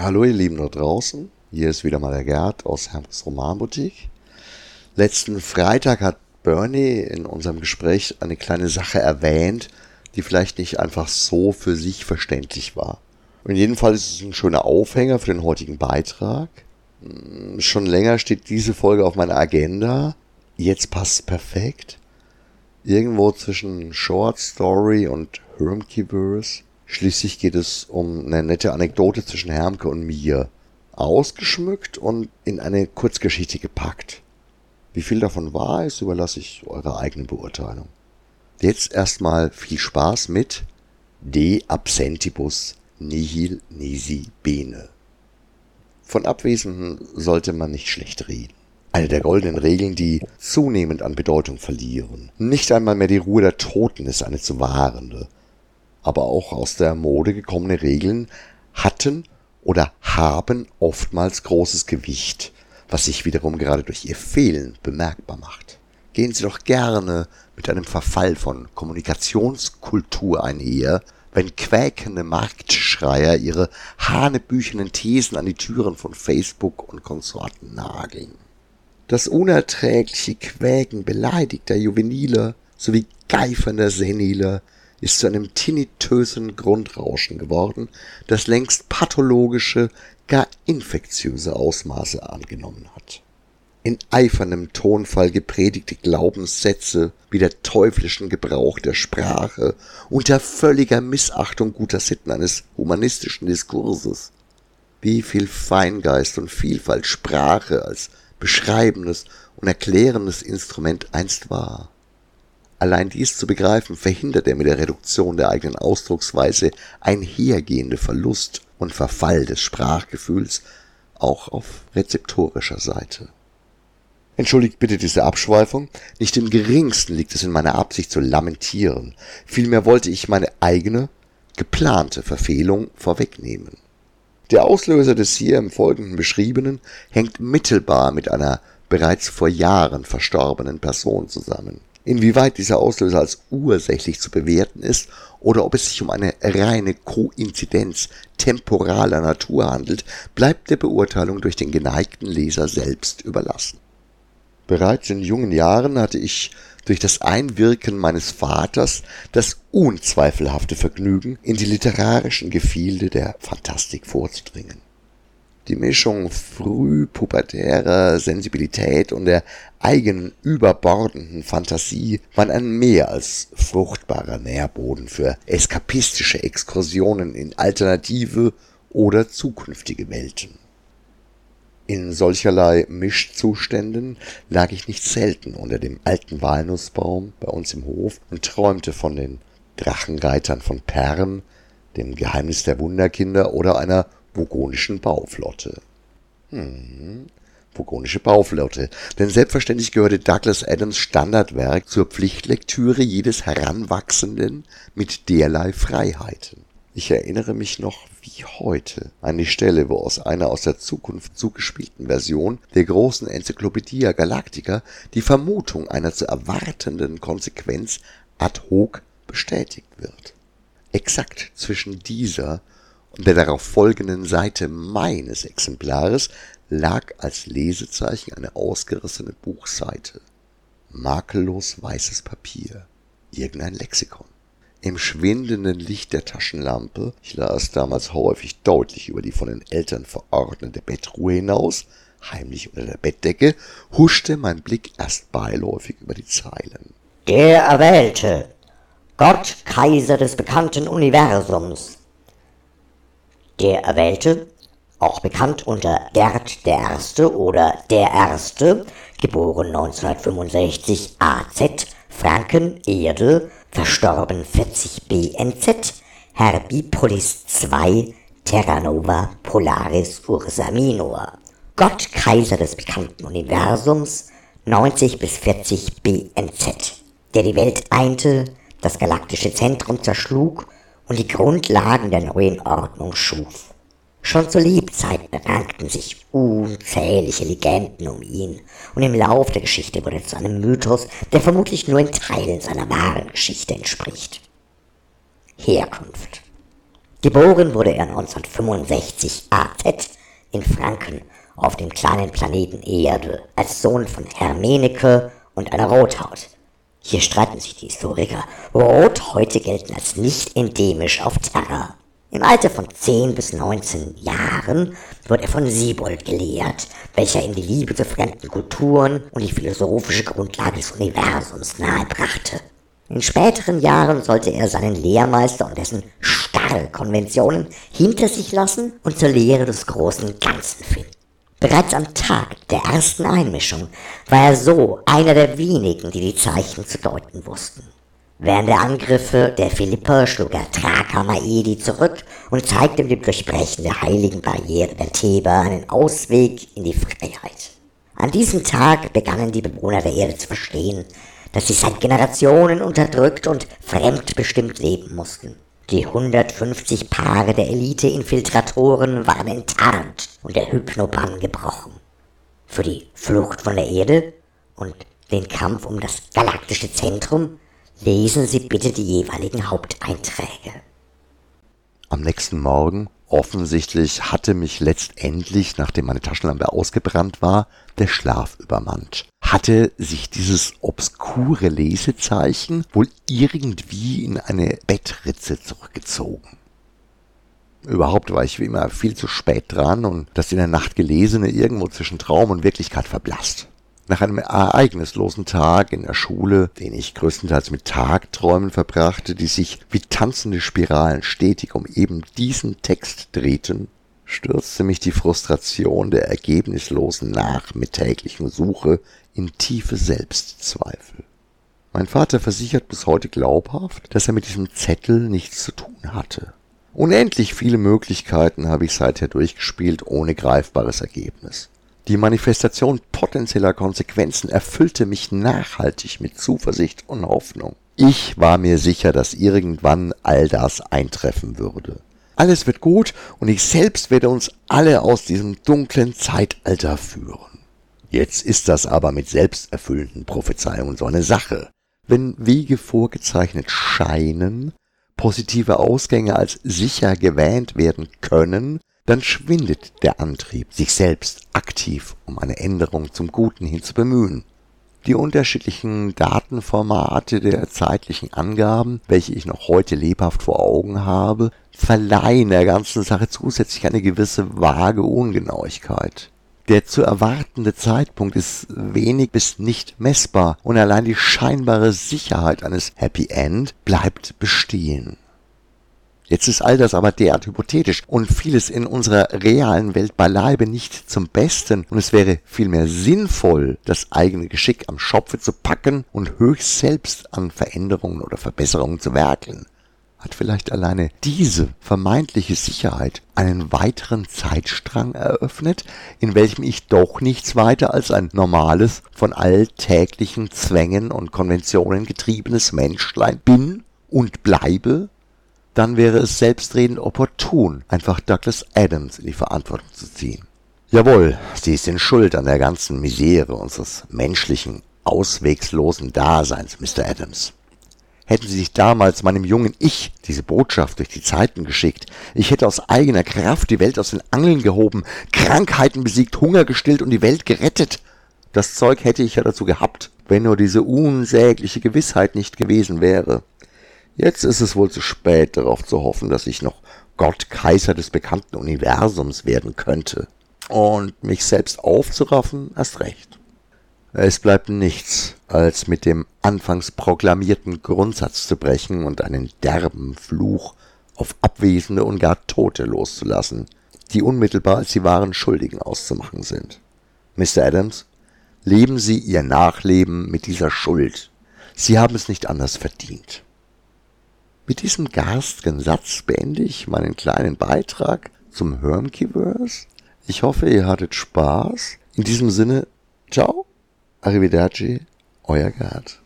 Hallo ihr Lieben da draußen, hier ist wieder mal der Gerd aus Hermes Romanboutique. Letzten Freitag hat Bernie in unserem Gespräch eine kleine Sache erwähnt, die vielleicht nicht einfach so für sich verständlich war. In jedem Fall ist es ein schöner Aufhänger für den heutigen Beitrag. Hm, schon länger steht diese Folge auf meiner Agenda. Jetzt passt es perfekt. Irgendwo zwischen Short Story und Hermkeverse Schließlich geht es um eine nette Anekdote zwischen Hermke und mir. Ausgeschmückt und in eine Kurzgeschichte gepackt. Wie viel davon wahr ist, überlasse ich eurer eigenen Beurteilung. Jetzt erstmal viel Spaß mit De absentibus nihil nisi bene. Von Abwesenden sollte man nicht schlecht reden. Eine der goldenen Regeln, die zunehmend an Bedeutung verlieren. Nicht einmal mehr die Ruhe der Toten ist eine zu wahrende aber auch aus der Mode gekommene Regeln hatten oder haben oftmals großes Gewicht, was sich wiederum gerade durch ihr Fehlen bemerkbar macht. Gehen Sie doch gerne mit einem Verfall von Kommunikationskultur einher, wenn quäkende Marktschreier ihre hanebüchenen Thesen an die Türen von Facebook und Konsorten nageln. Das unerträgliche Quäken beleidigter Juvenile sowie geifernder Senile ist zu einem tinnitösen Grundrauschen geworden, das längst pathologische, gar infektiöse Ausmaße angenommen hat. In eiferndem Tonfall gepredigte Glaubenssätze wie der teuflischen Gebrauch der Sprache unter völliger Missachtung guter Sitten eines humanistischen Diskurses. Wie viel Feingeist und Vielfalt Sprache als beschreibendes und erklärendes Instrument einst war. Allein dies zu begreifen, verhindert er mit der Reduktion der eigenen Ausdrucksweise einhergehende Verlust und Verfall des Sprachgefühls auch auf rezeptorischer Seite. Entschuldigt bitte diese Abschweifung, nicht im geringsten liegt es in meiner Absicht zu lamentieren, vielmehr wollte ich meine eigene, geplante Verfehlung vorwegnehmen. Der Auslöser des hier im Folgenden beschriebenen hängt mittelbar mit einer bereits vor Jahren verstorbenen Person zusammen. Inwieweit dieser Auslöser als ursächlich zu bewerten ist oder ob es sich um eine reine Koinzidenz temporaler Natur handelt, bleibt der Beurteilung durch den geneigten Leser selbst überlassen. Bereits in jungen Jahren hatte ich durch das Einwirken meines Vaters das unzweifelhafte Vergnügen, in die literarischen Gefilde der Fantastik vorzudringen. Die Mischung frühpubertärer Sensibilität und der eigenen überbordenden Fantasie waren ein mehr als fruchtbarer Nährboden für eskapistische Exkursionen in alternative oder zukünftige Welten. In solcherlei Mischzuständen lag ich nicht selten unter dem alten Walnussbaum bei uns im Hof und träumte von den Drachenreitern von Perm, dem Geheimnis der Wunderkinder oder einer burgundischen Bauflotte. Hm, burgundische Bauflotte. Denn selbstverständlich gehörte Douglas Adams Standardwerk zur Pflichtlektüre jedes Heranwachsenden mit derlei Freiheiten. Ich erinnere mich noch wie heute an die Stelle, wo aus einer aus der Zukunft zugespielten Version der großen Enzyklopädie Galactica die Vermutung einer zu erwartenden Konsequenz ad hoc bestätigt wird. Exakt zwischen dieser und der darauf folgenden Seite meines Exemplares lag als Lesezeichen eine ausgerissene Buchseite. Makellos weißes Papier. Irgendein Lexikon. Im schwindenden Licht der Taschenlampe, ich las damals häufig deutlich über die von den Eltern verordnete Bettruhe hinaus, heimlich unter der Bettdecke, huschte mein Blick erst beiläufig über die Zeilen. Der Erwählte, Gott Kaiser des bekannten Universums, der Erwählte, auch bekannt unter Gerd der Erste oder der Erste, geboren 1965 AZ, Franken, Erde, verstorben 40 BNZ, Herbipolis 2, Terranova Polaris Ursa Minor. Gott Kaiser des bekannten Universums 90 bis 40 BNZ, der die Welt einte, das galaktische Zentrum zerschlug und die Grundlagen der neuen Ordnung schuf. Schon zu Lebzeiten rankten sich unzählige Legenden um ihn, und im Lauf der Geschichte wurde zu einem Mythos, der vermutlich nur in Teilen seiner wahren Geschichte entspricht. Herkunft Geboren wurde er 1965 AZ in Franken auf dem kleinen Planeten Erde als Sohn von Hermenike und einer Rothaut. Hier streiten sich die Historiker. Rothäute gelten als nicht endemisch auf Terra. Im Alter von 10 bis 19 Jahren wird er von Siebold gelehrt, welcher ihm die Liebe zu fremden Kulturen und die philosophische Grundlage des Universums nahebrachte. In späteren Jahren sollte er seinen Lehrmeister und dessen starre Konventionen hinter sich lassen und zur Lehre des großen Ganzen finden. Bereits am Tag der ersten Einmischung war er so einer der wenigen, die die Zeichen zu deuten wussten. Während der Angriffe der Philipper schlug er Thraka Maedi zurück und zeigte mit dem Durchbrechen der heiligen Barriere der Theber einen Ausweg in die Freiheit. An diesem Tag begannen die Bewohner der Erde zu verstehen, dass sie seit Generationen unterdrückt und fremdbestimmt leben mussten. Die 150 Paare der Elite-Infiltratoren waren enttarnt und der Hypnobann gebrochen. Für die Flucht von der Erde und den Kampf um das galaktische Zentrum Lesen Sie bitte die jeweiligen Haupteinträge. Am nächsten Morgen, offensichtlich hatte mich letztendlich, nachdem meine Taschenlampe ausgebrannt war, der Schlaf übermannt. Hatte sich dieses obskure Lesezeichen wohl irgendwie in eine Bettritze zurückgezogen. Überhaupt war ich wie immer viel zu spät dran und das in der Nacht Gelesene irgendwo zwischen Traum und Wirklichkeit verblasst. Nach einem ereignislosen Tag in der Schule, den ich größtenteils mit Tagträumen verbrachte, die sich wie tanzende Spiralen stetig um eben diesen Text drehten, stürzte mich die Frustration der ergebnislosen nachmittäglichen Suche in tiefe Selbstzweifel. Mein Vater versichert bis heute glaubhaft, dass er mit diesem Zettel nichts zu tun hatte. Unendlich viele Möglichkeiten habe ich seither durchgespielt, ohne greifbares Ergebnis. Die Manifestation potenzieller Konsequenzen erfüllte mich nachhaltig mit Zuversicht und Hoffnung. Ich war mir sicher, dass irgendwann all das eintreffen würde. Alles wird gut und ich selbst werde uns alle aus diesem dunklen Zeitalter führen. Jetzt ist das aber mit selbsterfüllenden Prophezeiungen so eine Sache. Wenn Wege vorgezeichnet scheinen, positive Ausgänge als sicher gewähnt werden können, dann schwindet der Antrieb, sich selbst aktiv um eine Änderung zum Guten hin zu bemühen. Die unterschiedlichen Datenformate der zeitlichen Angaben, welche ich noch heute lebhaft vor Augen habe, verleihen der ganzen Sache zusätzlich eine gewisse vage Ungenauigkeit. Der zu erwartende Zeitpunkt ist wenig bis nicht messbar und allein die scheinbare Sicherheit eines Happy End bleibt bestehen. Jetzt ist all das aber derart hypothetisch und vieles in unserer realen Welt beileibe nicht zum Besten und es wäre vielmehr sinnvoll, das eigene Geschick am Schopfe zu packen und höchst selbst an Veränderungen oder Verbesserungen zu werkeln. Hat vielleicht alleine diese vermeintliche Sicherheit einen weiteren Zeitstrang eröffnet, in welchem ich doch nichts weiter als ein normales, von alltäglichen Zwängen und Konventionen getriebenes Menschlein bin und bleibe? Dann wäre es selbstredend opportun, einfach Douglas Adams in die Verantwortung zu ziehen. Jawohl, sie sind schuld an der ganzen Misere unseres menschlichen, auswegslosen Daseins, Mr. Adams. Hätten Sie sich damals meinem jungen Ich diese Botschaft durch die Zeiten geschickt, ich hätte aus eigener Kraft die Welt aus den Angeln gehoben, Krankheiten besiegt, Hunger gestillt und die Welt gerettet. Das Zeug hätte ich ja dazu gehabt, wenn nur diese unsägliche Gewissheit nicht gewesen wäre. Jetzt ist es wohl zu spät, darauf zu hoffen, dass ich noch Gott Kaiser des bekannten Universums werden könnte. Und mich selbst aufzuraffen, erst recht. Es bleibt nichts, als mit dem anfangs proklamierten Grundsatz zu brechen und einen derben Fluch auf Abwesende und gar Tote loszulassen, die unmittelbar als die wahren Schuldigen auszumachen sind. Mr. Adams, leben Sie Ihr Nachleben mit dieser Schuld. Sie haben es nicht anders verdient. Mit diesem garstigen Satz beende ich meinen kleinen Beitrag zum Hermkiverse. Ich hoffe, ihr hattet Spaß. In diesem Sinne, ciao, arrivederci, euer Gerd.